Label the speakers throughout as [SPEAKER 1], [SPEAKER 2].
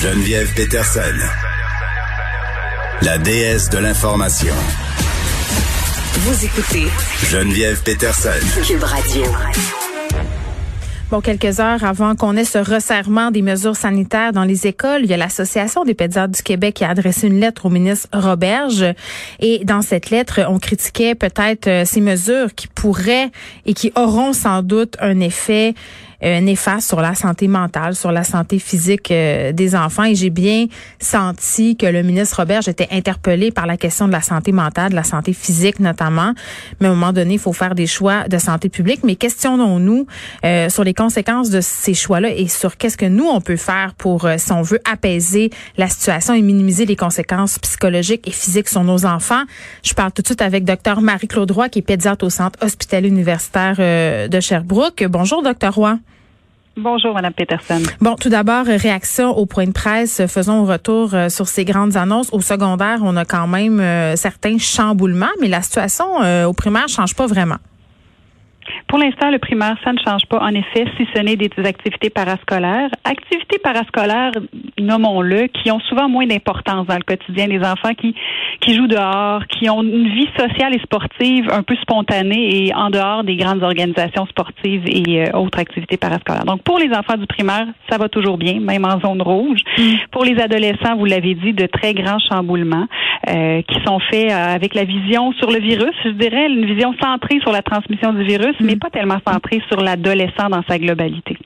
[SPEAKER 1] Geneviève Peterson, la déesse de l'information.
[SPEAKER 2] Vous écoutez
[SPEAKER 1] Geneviève Peterson.
[SPEAKER 2] Cube Radio.
[SPEAKER 3] Bon, quelques heures avant qu'on ait ce resserrement des mesures sanitaires dans les écoles, il y a l'Association des pédiatres du Québec qui a adressé une lettre au ministre Roberge. Et dans cette lettre, on critiquait peut-être euh, ces mesures qui pourraient et qui auront sans doute un effet euh, néfaste sur la santé mentale, sur la santé physique euh, des enfants. Et j'ai bien senti que le ministre Robert était interpellé par la question de la santé mentale, de la santé physique notamment. Mais à un moment donné, il faut faire des choix de santé publique. Mais questionnons-nous euh, sur les conséquences de ces choix-là et sur qu'est-ce que nous, on peut faire pour, si on veut, apaiser la situation et minimiser les conséquences psychologiques et physiques sur nos enfants. Je parle tout de suite avec Dr Marie-Claude Roy, qui est pédiatre au Centre hospitalier universitaire de Sherbrooke. Bonjour, Dr Roy.
[SPEAKER 4] Bonjour, Mme Peterson.
[SPEAKER 3] Bon, tout d'abord, réaction au point de presse. Faisons un retour euh, sur ces grandes annonces. Au secondaire, on a quand même euh, certains chamboulements, mais la situation euh, au primaire change pas vraiment.
[SPEAKER 4] Pour l'instant, le primaire, ça ne change pas, en effet, si ce n'est des activités parascolaires. Activités parascolaires, nommons-le, qui ont souvent moins d'importance dans le quotidien des enfants qui, qui jouent dehors, qui ont une vie sociale et sportive un peu spontanée et en dehors des grandes organisations sportives et euh, autres activités parascolaires. Donc, pour les enfants du primaire, ça va toujours bien, même en zone rouge. Mm. Pour les adolescents, vous l'avez dit, de très grands chamboulements euh, qui sont faits euh, avec la vision sur le virus, je dirais, une vision centrée sur la transmission du virus, mais pas tellement centré sur l'adolescent dans sa globalité.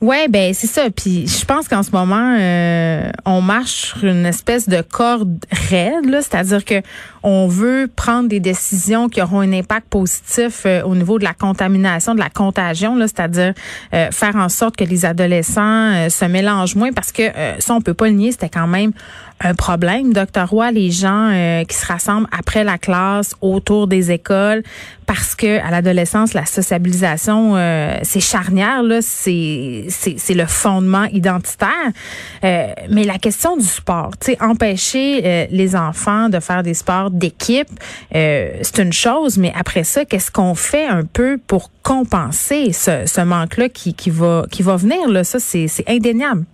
[SPEAKER 3] Ouais, ben c'est ça. Puis je pense qu'en ce moment, euh, on marche sur une espèce de corde raide, c'est-à-dire que on veut prendre des décisions qui auront un impact positif euh, au niveau de la contamination, de la contagion, c'est-à-dire euh, faire en sorte que les adolescents se mélangent moins, parce que ça on peut pas le nier, c'était quand même un problème, docteur Roy, les gens qui se rassemblent après la classe autour des écoles, parce que à l'adolescence, la sociabilisation, c'est charnière, là, c'est c'est le fondement identitaire. Euh, mais la question du sport, tu empêcher euh, les enfants de faire des sports d'équipe, euh, c'est une chose, mais après ça, qu'est-ce qu'on fait un peu pour compenser ce, ce manque-là qui, qui va qui va venir là? Ça, c'est indéniable.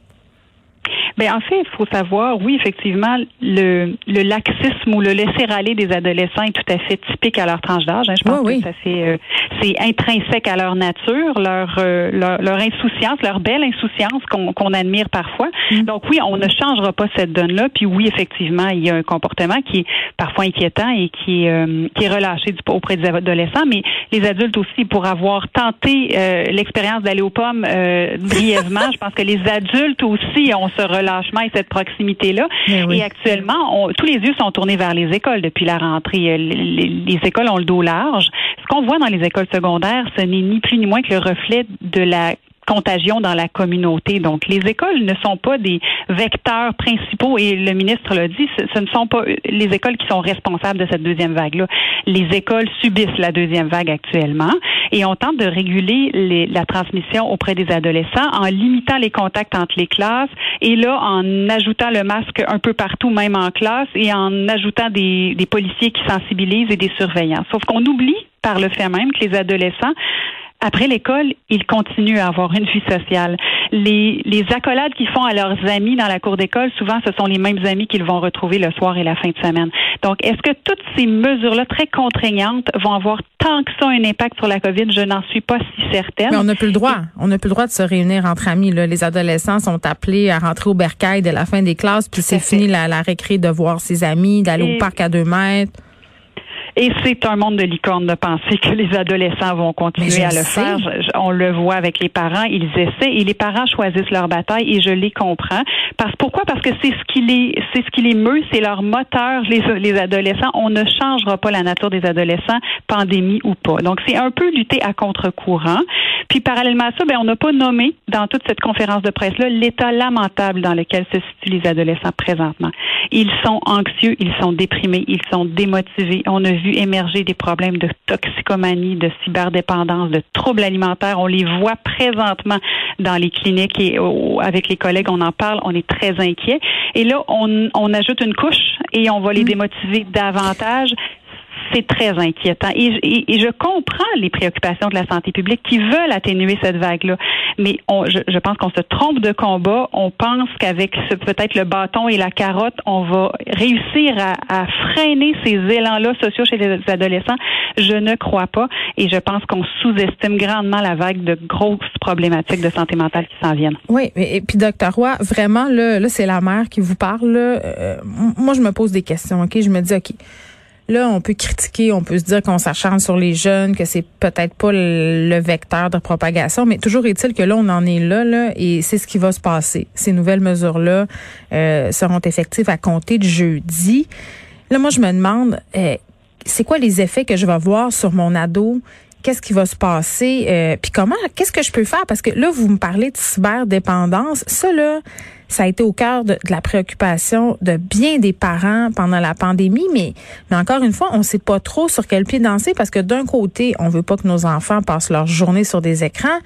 [SPEAKER 4] Ben en fait, il faut savoir, oui, effectivement, le, le laxisme ou le laisser-aller des adolescents est tout à fait typique à leur tranche d'âge. Hein. Je pense que ça c'est euh, c'est intrinsèque à leur nature, leur, euh, leur, leur insouciance, leur belle insouciance qu'on admire parfois. Mm. Donc oui, on ne changera pas cette donne-là. Puis oui, effectivement, il y a un comportement qui est parfois inquiétant et qui euh, qui est relâché du, auprès des adolescents, mais les adultes aussi pour avoir tenté l'expérience d'aller aux pommes brièvement, je pense que les adultes aussi ont ce relâchement et cette proximité-là. Et actuellement, tous les yeux sont tournés vers les écoles depuis la rentrée. Les, écoles ont le dos large. Ce qu'on voit dans les écoles secondaires, ce n'est ni plus ni moins que le reflet de la contagion dans la communauté. Donc, les écoles ne sont pas des vecteurs principaux et le ministre l'a dit, ce, ne sont pas les écoles qui sont responsables de cette deuxième vague-là. Les écoles subissent la deuxième vague actuellement et on tente de réguler la transmission auprès des adolescents en limitant les contacts entre les classes et là, en ajoutant le masque un peu partout, même en classe, et en ajoutant des, policiers qui sensibilisent et des surveillants. Sauf qu'on oublie par le fait même que les adolescents après l'école, ils continuent à avoir une vie sociale. Les accolades qu'ils font à leurs amis dans la cour d'école, souvent, ce sont les mêmes amis qu'ils vont retrouver le soir et la fin de semaine. Donc, est-ce que toutes ces mesures-là très contraignantes vont avoir tant que ça un impact sur la COVID? Je n'en suis pas si certaine.
[SPEAKER 3] Mais on n'a plus le droit. On n'a plus le droit de se réunir entre amis. Là. Les adolescents sont appelés à rentrer au bercail dès la fin des classes, puis c'est fini la, la récré de voir ses amis, d'aller au parc à deux mètres.
[SPEAKER 4] Et c'est un monde de licorne de penser que les adolescents vont continuer à le faire. on le voit avec les parents, ils essaient et les parents choisissent leur bataille et je les comprends. Parce pourquoi? Parce que c'est ce qui les c'est ce qui les meut, c'est leur moteur les les adolescents. On ne changera pas la nature des adolescents, pandémie ou pas. Donc c'est un peu lutter à contre-courant. Puis parallèlement à ça, ben on n'a pas nommé dans toute cette conférence de presse là l'état lamentable dans lequel se situent les adolescents présentement. Ils sont anxieux, ils sont déprimés, ils sont démotivés. On a vu émerger des problèmes de toxicomanie, de cyberdépendance, de troubles alimentaires. On les voit présentement dans les cliniques et avec les collègues, on en parle, on est très inquiet. Et là, on, on ajoute une couche et on va les mm. démotiver davantage c'est très inquiétant. Et, je comprends les préoccupations de la santé publique qui veulent atténuer cette vague-là. Mais on, je, pense qu'on se trompe de combat. On pense qu'avec peut-être le bâton et la carotte, on va réussir à, à freiner ces élans-là sociaux chez les adolescents. Je ne crois pas. Et je pense qu'on sous-estime grandement la vague de grosses problématiques de santé mentale qui s'en viennent.
[SPEAKER 3] Oui, et puis docteur Roy, vraiment, là, là c'est la mère qui vous parle. Euh, moi, je me pose des questions, OK? Je me dis, OK, Là, on peut critiquer, on peut se dire qu'on s'acharne sur les jeunes, que c'est peut-être pas le, vecteur de propagation, mais toujours est-il que là, on en est là, là et c'est ce qui va se passer. Ces nouvelles mesures-là euh, seront effectives à compter de jeudi. Là, moi, je me demande, euh, c'est quoi les effets que je vais voir sur mon ado? Qu'est-ce qui va se passer, euh, puis comment, qu'est-ce que je peux faire? Parce que là vous me parlez de cyberdépendance, ça là, ça a été au cœur de, la préoccupation de bien des parents pendant la pandémie, mais encore une fois, on sait pas trop sur quel pied danser parce que d'un côté, on veut pas que nos enfants passent leur journée sur des écrans,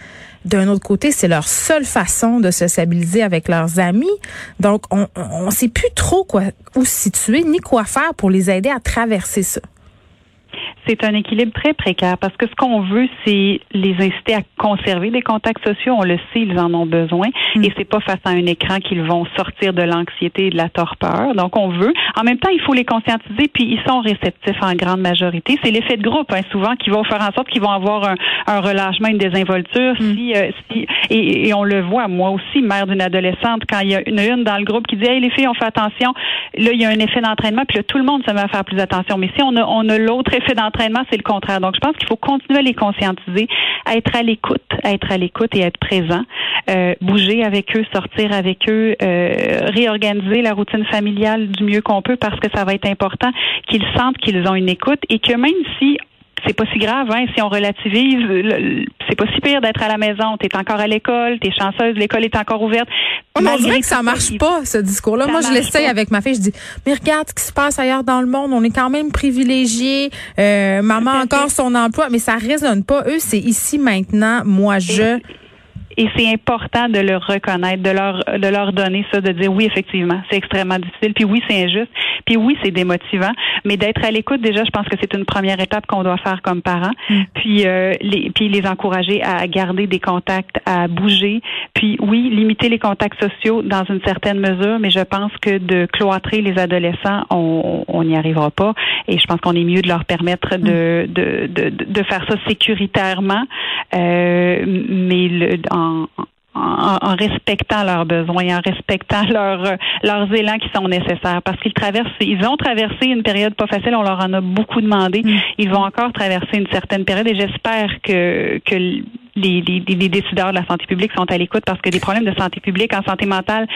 [SPEAKER 3] d'un autre côté, c'est leur seule façon de se stabiliser avec leurs amis. Donc on on sait plus trop quoi où se situer ni quoi faire pour les aider à traverser ça
[SPEAKER 4] c'est un équilibre très précaire parce que ce qu'on veut, c'est les inciter à conserver des contacts sociaux. On le sait, ils en ont besoin mm. et c'est pas face à un écran qu'ils vont sortir de l'anxiété et de la torpeur. Donc, on veut. En même temps, il faut les conscientiser puis ils sont réceptifs en grande majorité. C'est l'effet de groupe, hein, souvent, qui va faire en sorte qu'ils vont avoir un, un, relâchement, une désinvolture. Mm. Si, euh, si et, on le voit, moi aussi, mère d'une adolescente, quand il y a une, une dans le groupe qui dit, hey, les filles, on fait attention. Là, il y a un effet d'entraînement puis là, tout le monde se met à faire plus attention. Mais si on a, on a l'autre effet d'entraînement c'est le contraire. Donc, je pense qu'il faut continuer à les conscientiser, à être à l'écoute, à être à l'écoute et à être présent, euh, bouger avec eux, sortir avec eux, euh, réorganiser la routine familiale du mieux qu'on peut parce que ça va être important qu'ils sentent qu'ils ont une écoute et que même si c'est pas si grave, hein, si on relativise, c'est pas si pire d'être à la maison. Tu es encore à l'école, tu es chanceuse, l'école est encore ouverte.
[SPEAKER 3] on dirait que ça marche pas, ce discours-là. Moi, je l'essaye avec ma fille. Je dis, mais regarde ce qui se passe ailleurs dans le monde. On est quand même privilégiés. Euh, maman a encore son emploi, mais ça résonne pas. Eux, c'est ici maintenant. Moi, je.
[SPEAKER 4] Et c'est important de le reconnaître, de leur de leur donner ça, de dire oui effectivement, c'est extrêmement difficile, puis oui c'est injuste, puis oui c'est démotivant, mais d'être à l'écoute déjà, je pense que c'est une première étape qu'on doit faire comme parents, mm. puis euh, les puis les encourager à garder des contacts, à bouger, puis oui limiter les contacts sociaux dans une certaine mesure, mais je pense que de cloîtrer les adolescents, on n'y arrivera pas, et je pense qu'on est mieux de leur permettre de mm. de, de, de faire ça sécuritairement, euh, mais le, en en, respectant leurs besoins, en respectant leurs leurs élans qui sont nécessaires, parce qu'ils traversent, ils ont traversé une période pas facile, on leur en a beaucoup demandé. Mm. Ils vont encore traverser une certaine période et j'espère que que les, les, décideurs de la santé publique sont à l'écoute parce que des problèmes de santé publique en santé mentale,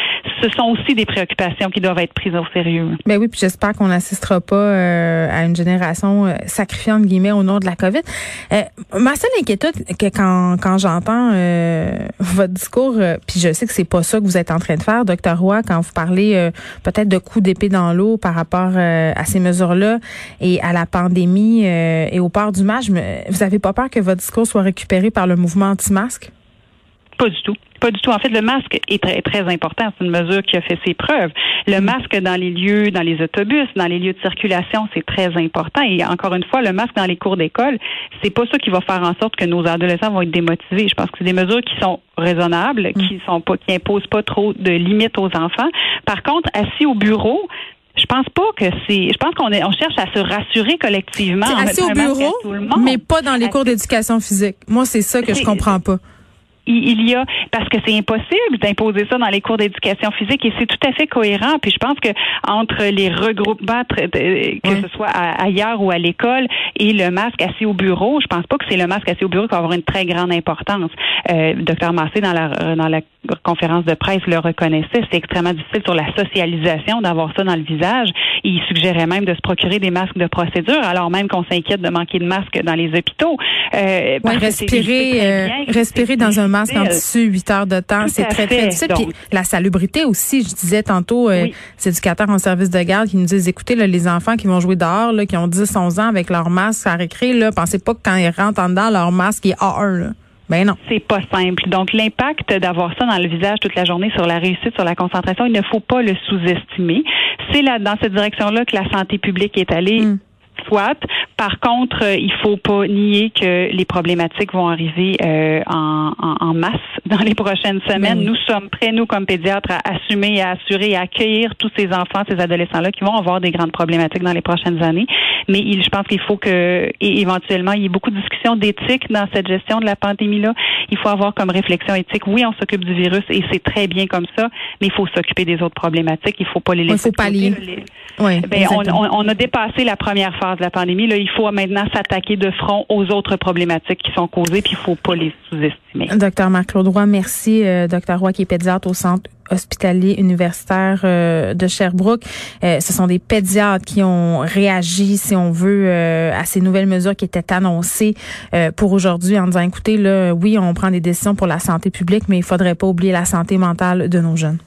[SPEAKER 4] ce sont aussi des préoccupations qui doivent être prises au sérieux.
[SPEAKER 3] Ben oui, puis j'espère qu'on n'assistera pas euh, à une génération euh, sacrifiée entre guillemets au nom de la COVID. Euh, ma seule inquiétude que quand, quand j'entends votre discours, puis je sais que c'est pas ça que vous êtes en train de faire, docteur Roy, quand vous parlez peut-être de coups d'épée dans l'eau par rapport à ces mesures-là et à la pandémie et au port du match, vous avez pas peur que votre discours soit récupéré par le mouvement mouvement anti-masque?
[SPEAKER 4] Pas du tout. Pas du tout. En fait, le masque est très, très important. C'est une mesure qui a fait ses preuves. Le mm. masque dans les lieux, dans les autobus, dans les lieux de circulation, c'est très important. Et encore une fois, le masque dans les cours d'école, c'est pas ça qui va faire en sorte que nos adolescents vont être démotivés. Je pense que c'est des mesures qui sont raisonnables, mm. qui sont pas, qui imposent pas trop de limites aux enfants. Par contre, assis au bureau, je pense pas que c'est. Je pense qu'on est, on cherche à se rassurer collectivement.
[SPEAKER 3] assis au bureau, mais pas dans les cours d'éducation physique. Moi, c'est ça que je comprends pas
[SPEAKER 4] il y a parce que c'est impossible d'imposer ça dans les cours d'éducation physique et c'est tout à fait cohérent. Puis je pense que entre les regroupements, que ce soit ailleurs ou à l'école, et le masque assis au bureau, je pense pas que c'est le masque assis au bureau qui va avoir une très grande importance. Euh, Docteur Massé dans la dans la conférence de presse le reconnaissait. C'est extrêmement difficile sur la socialisation d'avoir ça dans le visage. Il suggérait même de se procurer des masques de procédure, alors même qu'on s'inquiète de manquer de masques dans les hôpitaux.
[SPEAKER 3] Euh, respirer, euh, respirer dans un masque en tissu huit heures de temps, c'est très, très difficile. Puis la salubrité aussi, je disais tantôt, euh, ces éducateurs en service de garde qui nous disent, écoutez, là, les enfants qui vont jouer dehors, là, qui ont 10, 11 ans avec leur masque à récré, là, pensez pas que quand ils rentrent en dedans, leur masque est A1, là. Ben non.
[SPEAKER 4] C'est pas simple. Donc, l'impact d'avoir ça dans le visage toute la journée sur la réussite, sur la concentration, il ne faut pas le sous-estimer. C'est là, dans cette direction-là que la santé publique est allée. Mm Soit. Par contre, euh, il faut pas nier que les problématiques vont arriver euh, en, en, masse dans les prochaines semaines. Ben nous sommes prêts, nous, comme pédiatres, à assumer, à assurer et à accueillir tous ces enfants, ces adolescents-là qui vont avoir des grandes problématiques dans les prochaines années. Mais il, je pense qu'il faut que, et éventuellement, il y ait beaucoup de discussions d'éthique dans cette gestion de la pandémie-là. Il faut avoir comme réflexion éthique, oui, on s'occupe du virus et c'est très bien comme ça, mais il faut s'occuper des autres problématiques. Il faut pas les laisser.
[SPEAKER 3] Il faut pas les...
[SPEAKER 4] Oui, ben, on, on, a dépassé la première phase de la pandémie. Là, il faut maintenant s'attaquer de front aux autres problématiques qui sont causées, puis il faut pas les sous-estimer.
[SPEAKER 3] Docteur Marc-Claude Roy, merci. Euh, docteur Roy, qui est pédiatre au Centre hospitalier universitaire euh, de Sherbrooke. Euh, ce sont des pédiatres qui ont réagi, si on veut, à ces nouvelles mesures qui étaient annoncées pour aujourd'hui en disant, écoutez, là, oui, on prend des décisions pour la santé publique, mais il faudrait pas oublier la santé mentale de nos jeunes.